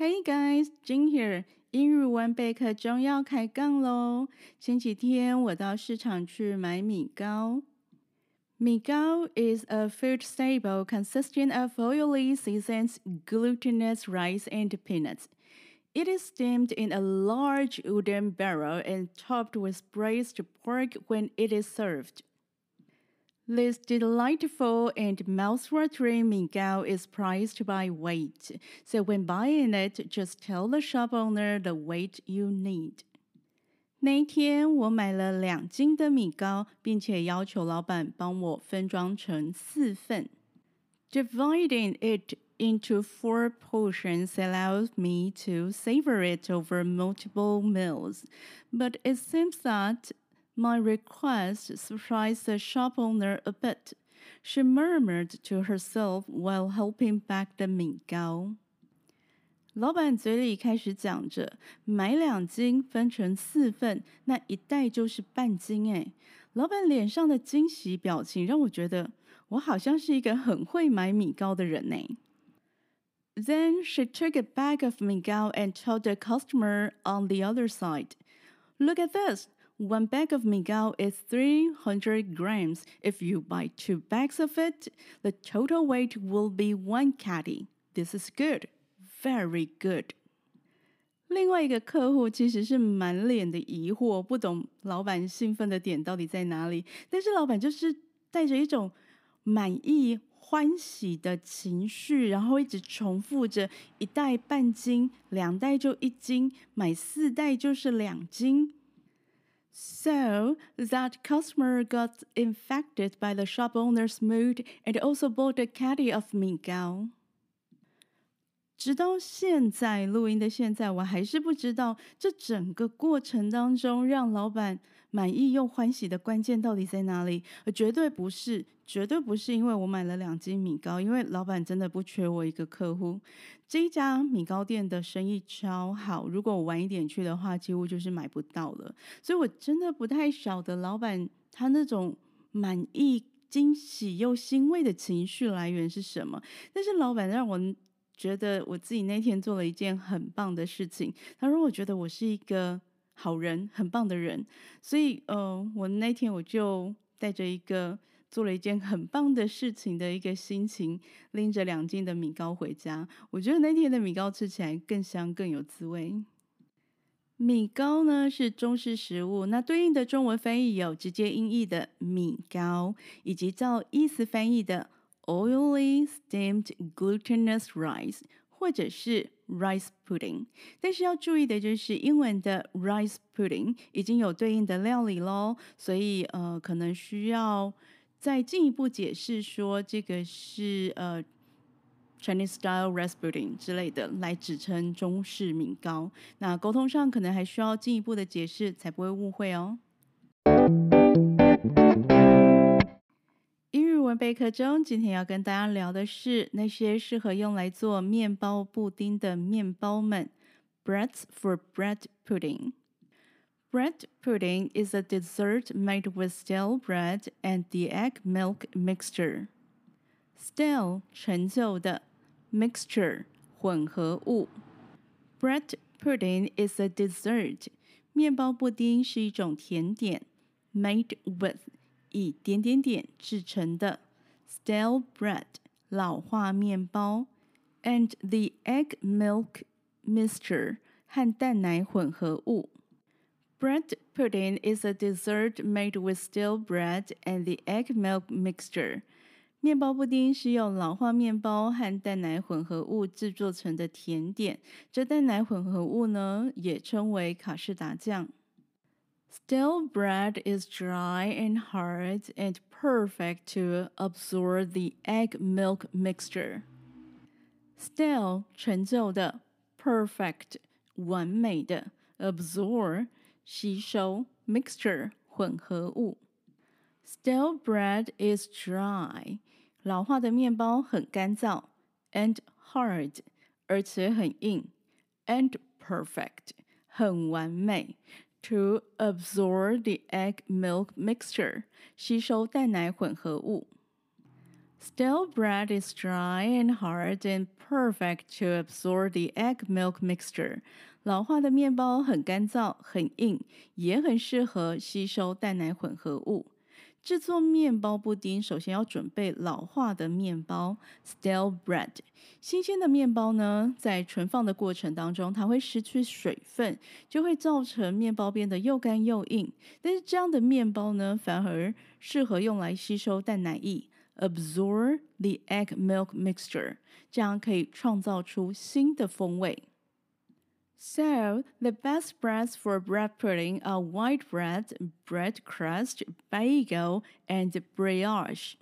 Hey guys, Jin here. 英语文备课中要开杠喽！前几天我到市场去买米糕。米糕 is a food staple consisting of oily seasoned glutinous rice and peanuts. It is steamed in a large wooden barrel and topped with braised pork when it is served. This delightful and mouth-watering migao is priced by weight, so when buying it, just tell the shop owner the weight you need. 那一天我买了两斤的米糕，并且要求老板帮我分装成四份。Dividing it into four portions allows me to savor it over multiple meals, but it seems that my request surprised the shop owner a bit. She murmured to herself while helping back the 米糕。老板嘴里开始讲着，买两斤分成四份，那一袋就是半斤。哎，老板脸上的惊喜表情让我觉得我好像是一个很会买米糕的人呢。Then she took a bag of migao and told the customer on the other side, "Look at this. One bag of migao is 300 grams. If you buy two bags of it, the total weight will be one caddy. This is good, very good. 另外一个客户其实是满脸的疑惑，不懂老板兴奋的点到底在哪里。但是老板就是带着一种满意、欢喜的情绪，然后一直重复着：一袋半斤，两袋就一斤，买四袋就是两斤。So that customer got infected by the shop owner's mood and also bought a catty of Migao. 直到现在录音的现在，我还是不知道这整个过程当中让老板满意又欢喜的关键到底在哪里。绝对不是，绝对不是因为我买了两斤米糕，因为老板真的不缺我一个客户。这一家米糕店的生意超好，如果我晚一点去的话，几乎就是买不到了。所以我真的不太晓得老板他那种满意、惊喜又欣慰的情绪来源是什么。但是老板让我。觉得我自己那天做了一件很棒的事情。他说：“我觉得我是一个好人，很棒的人。”所以，呃，我那天我就带着一个做了一件很棒的事情的一个心情，拎着两斤的米糕回家。我觉得那天的米糕吃起来更香，更有滋味。米糕呢是中式食物，那对应的中文翻译有直接音译的米糕，以及照意思翻译的。oily steamed glutinous rice，或者是 rice pudding。但是要注意的就是，英文的 rice pudding 已经有对应的料理喽，所以呃，可能需要再进一步解释说这个是呃 Chinese style rice pudding 之类的，来指称中式米糕。那沟通上可能还需要进一步的解释，才不会误会哦。文备课中，今天要跟大家聊的是那些适合用来做面包布丁的面包们。Breads for bread pudding. Bread pudding is a dessert made with stale bread and the egg milk mixture. Stale 陈旧的，mixture 混合物。Bread pudding is a dessert. 面包布丁是一种甜点，made with 以点点点制成的 stale bread 老化面包，and the egg milk mixture 和蛋奶混合物。Bread pudding is a dessert made with stale bread and the egg milk mixture。面包布丁是用老化面包和蛋奶混合物制作成的甜点。这蛋奶混合物呢，也称为卡士达酱。Stale bread is dry and hard and perfect to absorb the egg milk mixture. Stale 陈旧的，perfect 完美的，absorb 吸收，mixture 混合物。Stale bread is dry，老化的面包很干燥，and hard 而且很硬，and perfect 很完美。 to absorb the egg milk mixture，吸收蛋奶混合物。 Stale bread is dry and hard and perfect to absorb the egg milk mixture. 老化的面包很干燥、很硬，也很适合吸收蛋奶混合物。 制作面包布丁，首先要准备老化的面包 （stale bread）。新鲜的面包呢，在存放的过程当中，它会失去水分，就会造成面包变得又干又硬。但是这样的面包呢，反而适合用来吸收蛋奶液 （absorb the egg milk mixture），这样可以创造出新的风味。So, the best breads for bread pudding are white bread, bread crust, bagel, and brioche.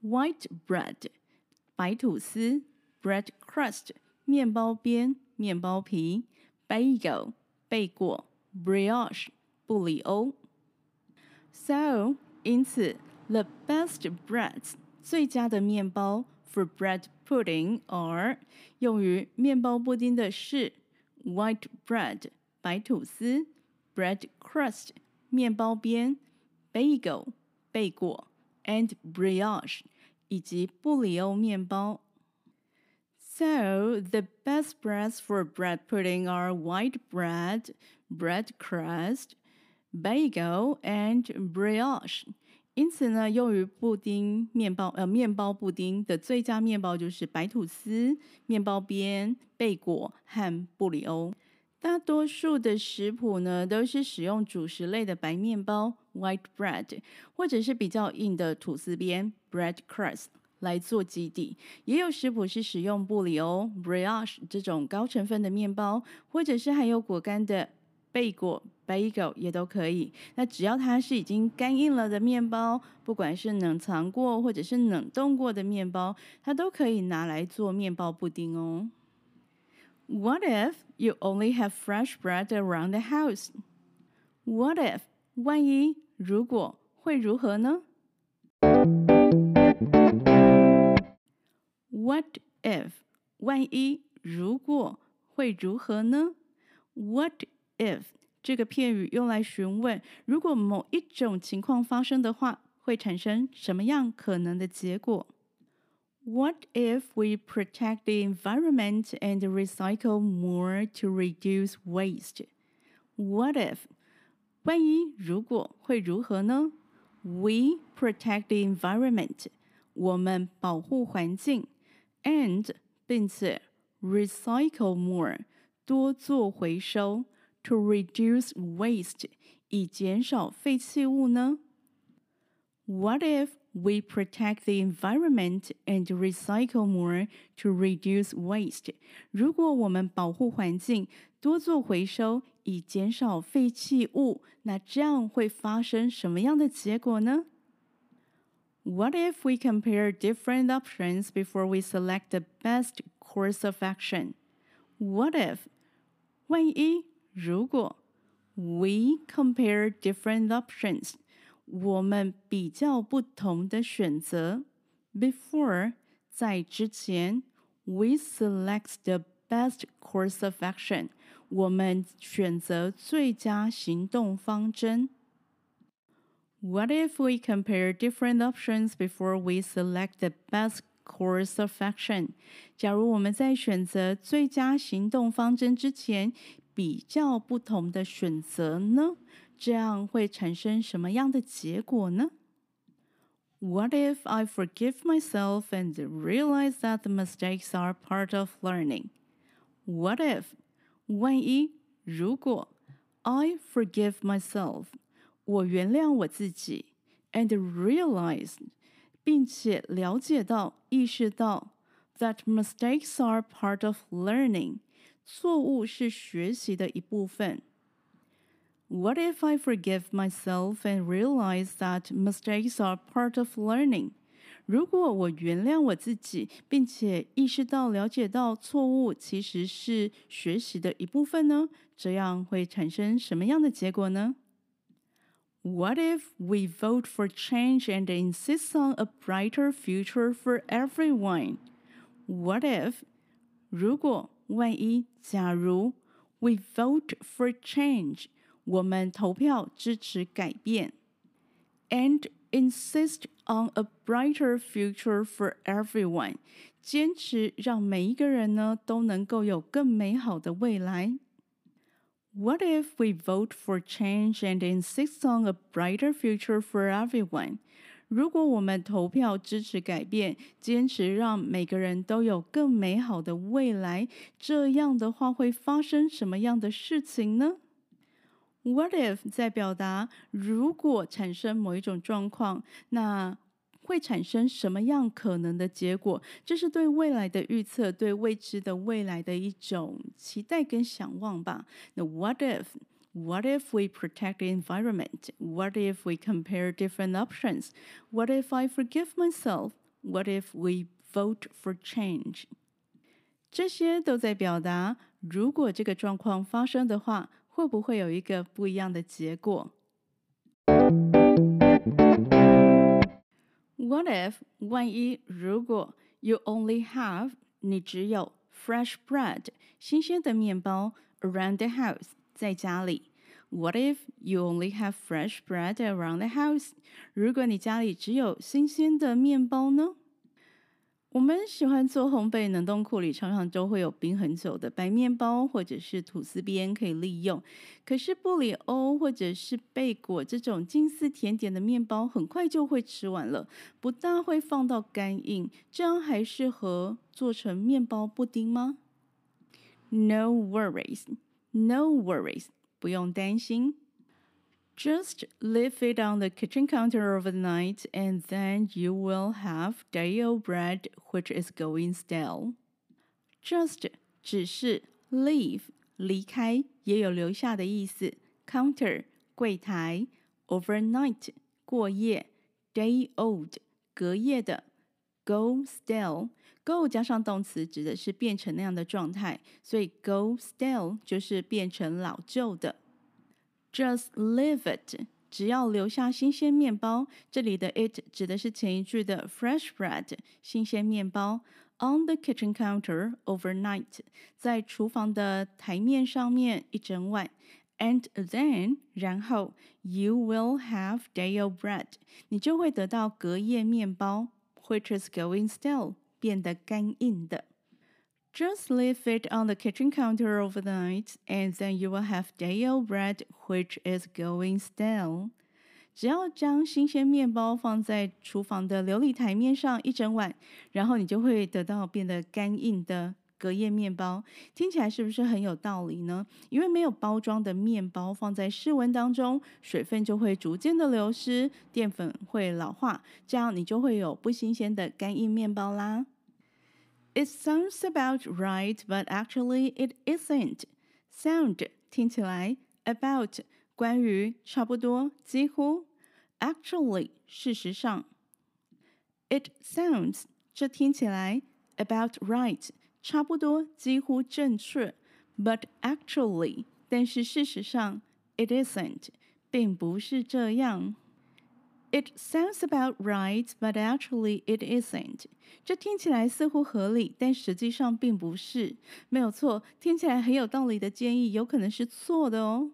White bread, 白吐司 bread crust, 面包边、面包皮 bagel, 贝果 brioche, 布里欧 So, 因此，the best breads, 最佳的面包 for bread pudding are 用于面包布丁的是 white bread 白吐司，bread crust 面包边，bagel 贝果，and brioche 以及布里欧面包。So the best breads for bread pudding are white bread, bread crust, bagel, and brioche. 因此呢，用于布丁面包呃面包布丁的最佳面包就是白吐司、面包边、贝果和布里欧。大多数的食谱呢，都是使用主食类的白面包 （white bread） 或者是比较硬的吐司边 （bread crust） 来做基底。也有食谱是使用布里欧 （brioche） 这种高成分的面包，或者是含有果干的。贝果 （bagel） 也都可以。那只要它是已经干硬了的面包，不管是冷藏过或者是冷冻过的面包，它都可以拿来做面包布丁哦。What if you only have fresh bread around the house? What if 万一如果会如何呢？What if 万一如果会如何呢？What if 这个片语用来询问，如果某一种情况发生的话，会产生什么样可能的结果？What if we protect the environment and recycle more to reduce waste? What if 万一如果会如何呢？We protect the environment，我们保护环境，and 并且 recycle more 多做回收。 to reduce waste 以减少废弃物呢？What if we protect the environment and recycle more to reduce waste？如果我们保护环境，多做回收，以减少废弃物，那这样会发生什么样的结果呢？What if we compare different options before we select the best course of action? What if 万一 如果 we compare different options，我们比较不同的选择。Before 在之前，we select the best course of action，我们选择最佳行动方针。What if we compare different options before we select the best course of action？假如我们在选择最佳行动方针之前， 比较不同的选择呢？这样会产生什么样的结果呢？What if I forgive myself and realize that the mistakes are part of learning? What if 万一如果 I forgive myself 我原谅我自己 and realize 并且了解到意识到 that mistakes are part of learning 错误是学习的一部分。What if I forgive myself and realize that mistakes are part of learning？如果我原谅我自己，并且意识到、了解到错误其实是学习的一部分呢？这样会产生什么样的结果呢？What if we vote for change and insist on a brighter future for everyone? What if 如果 万一，假如，we vote for change，我们投票支持改变 and insist on a brighter future for everyone，坚持让每一个人呢都能够有更美好的未来。What if we vote for change and insist on a brighter future for everyone？ 如果我们投票支持改变，坚持让每个人都有更美好的未来，这样的话会发生什么样的事情呢？What if 在表达如果产生某一种状况，那会产生什么样可能的结果？这是对未来的预测，对未知的未来的一种期待跟想望吧。那 What if? What if we protect the environment? What if we compare different options? What if I forgive myself? What if we vote for change? 这些都在表达，如果这个状况发生的话。会不会有一个不一样的结果？What if 万一如果 you only have 你只有 fresh bread 新鲜的面包 around the house 在家里 ？What if you only have fresh bread around the house？如果你家里只有新鲜的面包呢？我们喜欢做烘焙，冷冻库里常常都会有冰很久的白面包或者是吐司边可以利用。可是布里欧或者是贝果这种近似甜点的面包，很快就会吃完了，不大会放到干硬。这样还适合做成面包布丁吗？No worries, no worries，不用担心。Just leave it on the kitchen counter overnight and then you will have day old bread which is going stale. Just 只是 leave 离开，也有留下的意思。Counter 柜台，overnight 过夜，day old 隔夜的 ，go stale go 加上动词指的是变成那样的状态，所以 go stale 就是变成老旧的。Just leave it，只要留下新鲜面包。这里的 it 指的是前一句的 fresh bread，新鲜面包。On the kitchen counter overnight，在厨房的台面上面一整晚。And then，然后 you will have day old bread，你就会得到隔夜面包 ，which is going stale，变得干硬的。Just leave it on the kitchen counter overnight, and then you will have day-old bread which is going stale. 只要将新鲜面包放在厨房的琉璃台面上一整晚，然后你就会得到变得干硬的 隔夜面包。听起来是不是很有道理呢？因为没有包装的面包放在室温当中，水分就会逐渐的流失，淀粉会老化，这样你就会有不新鲜的干硬面包啦。It sounds about right, but actually it isn't. Sound 听起来，about 关于差不多几乎，actually 事实上。It sounds 这听起来 about right 差不多几乎正确，but actually 但是事实上 it isn't 并不是这样。It sounds about right, but actually it isn't. 这听起来似乎合理，但实际上并不是。没有错，听起来很有道理的建议，有可能是错的哦。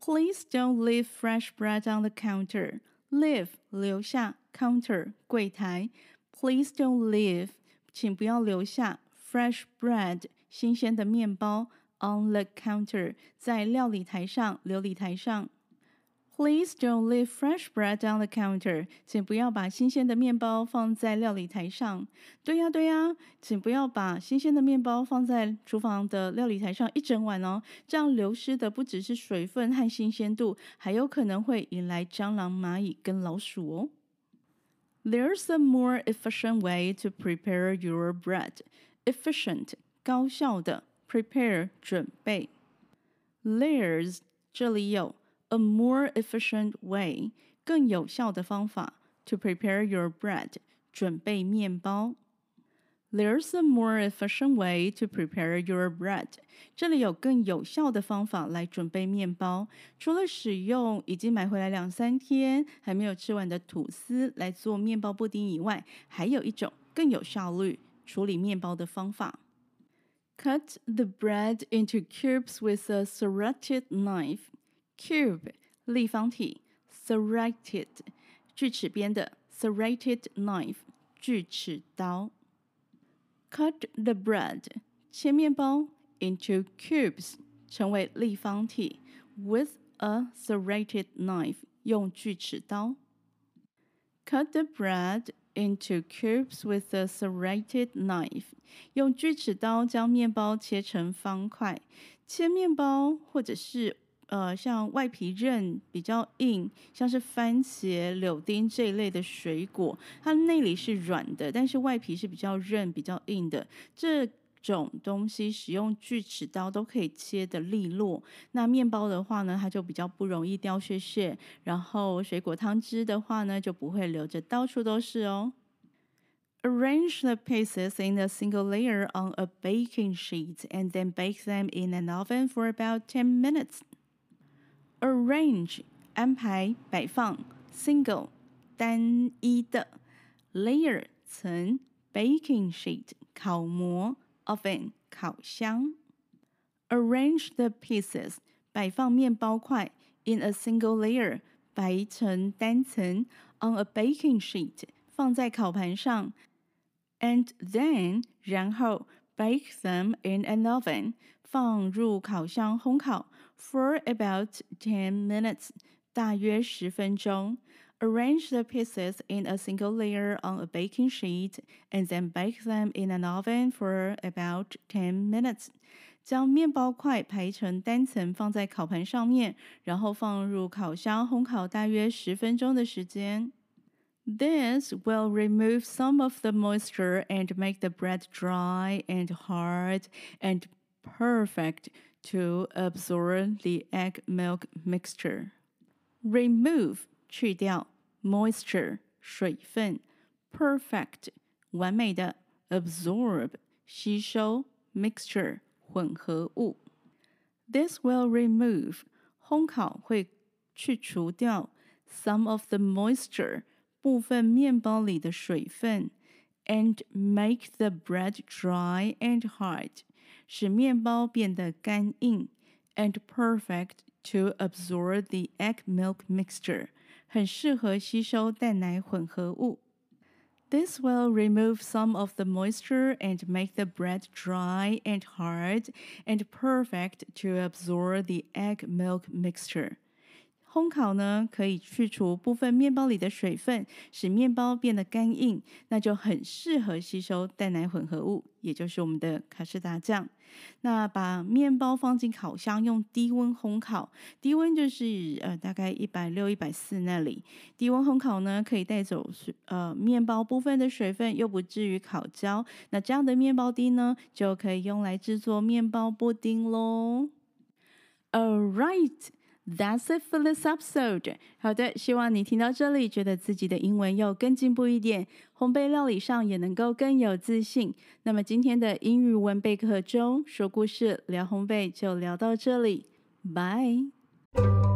Please don't leave fresh bread on the counter. Leave 留下，counter 柜台。Please don't leave，请不要留下 fresh bread 新鲜的面包 on the counter 在料理台上，琉璃台上。Please don't leave fresh bread on the counter。请不要把新鲜的面包放在料理台上。对呀，对呀，请不要把新鲜的面包放在厨房的料理台上一整晚哦。这样流失的不只是水分和新鲜度，还有可能会引来蟑螂、蚂蚁跟老鼠哦。There's a more efficient way to prepare your bread. Efficient，高效的；prepare，准备。There's，这里有。a more efficient way 更有效的方法 to prepare your bread 准备面包。There's a more efficient way to prepare your bread。这里有更有效的方法来准备面包。除了使用已经买回来两三天还没有吃完的吐司来做面包布丁以外，还有一种更有效率处理面包的方法。Cut the bread into cubes with a serrated knife. Cube 立方体，serrated 锯齿边的 serrated knife，锯齿刀。Cut the bread，切面包 into cubes，成为立方体 with a serrated knife，用锯齿刀。Cut the bread into cubes with a serrated knife，用锯齿刀将面包切成方块。切面包或者是呃，像外皮韧比较硬，像是番茄、柳丁这一类的水果，它内里是软的，但是外皮是比较韧、比较硬的。这种东西使用锯齿刀都可以切的利落。那面包的话呢，它就比较不容易掉屑屑。然后水果汤汁的话呢，就不会流着到处都是哦。Arrange the pieces in a single layer on a baking sheet and then bake them in an oven for about 10 minutes. Arrange 安排摆放，single 单一的，layer 层，baking sheet 烤模 ，oven 烤箱。Arrange the pieces 摆放面包块，in a single layer 摆成单层，on a baking sheet 放在烤盘上，and then 然后 bake them in an oven 放入烤箱烘烤。for about 10 minutes, 大约十分钟。 Arrange the pieces in a single layer on a baking sheet and then bake them in an oven for about 10 minutes. 将面包块排成单层放在烤盘上面，然后放入烤箱烘烤大约十分钟的时间。This will remove some of the moisture and make the bread dry and hard and perfect to absorb the egg milk mixture. Remove 去掉 moisture 水分 perfect 完美的 absorb 吸收 mixture 混合物。This will remove 烘烤会去除掉 some of the moisture 部分面包里的水分，and make the bread dry and hard 使面包变得干硬，and perfect to absorb the egg milk mixture， 很适合吸收蛋奶混合物。This will remove some of the moisture and make the bread dry and hard and perfect to absorb the egg milk mixture. 烘烤呢，可以去除部分面包里的水分，使面包变得干硬，那就很适合吸收蛋奶混合物，也就是我们的卡士达酱。那把面包放进烤箱，用低温烘烤，低温就是呃大概一百六、一百四那里。低温烘烤呢，可以带走水呃面包部分的水分，又不至于烤焦。那这样的面包丁呢，就可以用来制作面包布丁喽。All right. That's it for this episode。好的，希望你听到这里，觉得自己的英文又更进步一点，烘焙料理上也能够更有自信。那么今天的英语文备课中说故事聊烘焙就聊到这里，拜。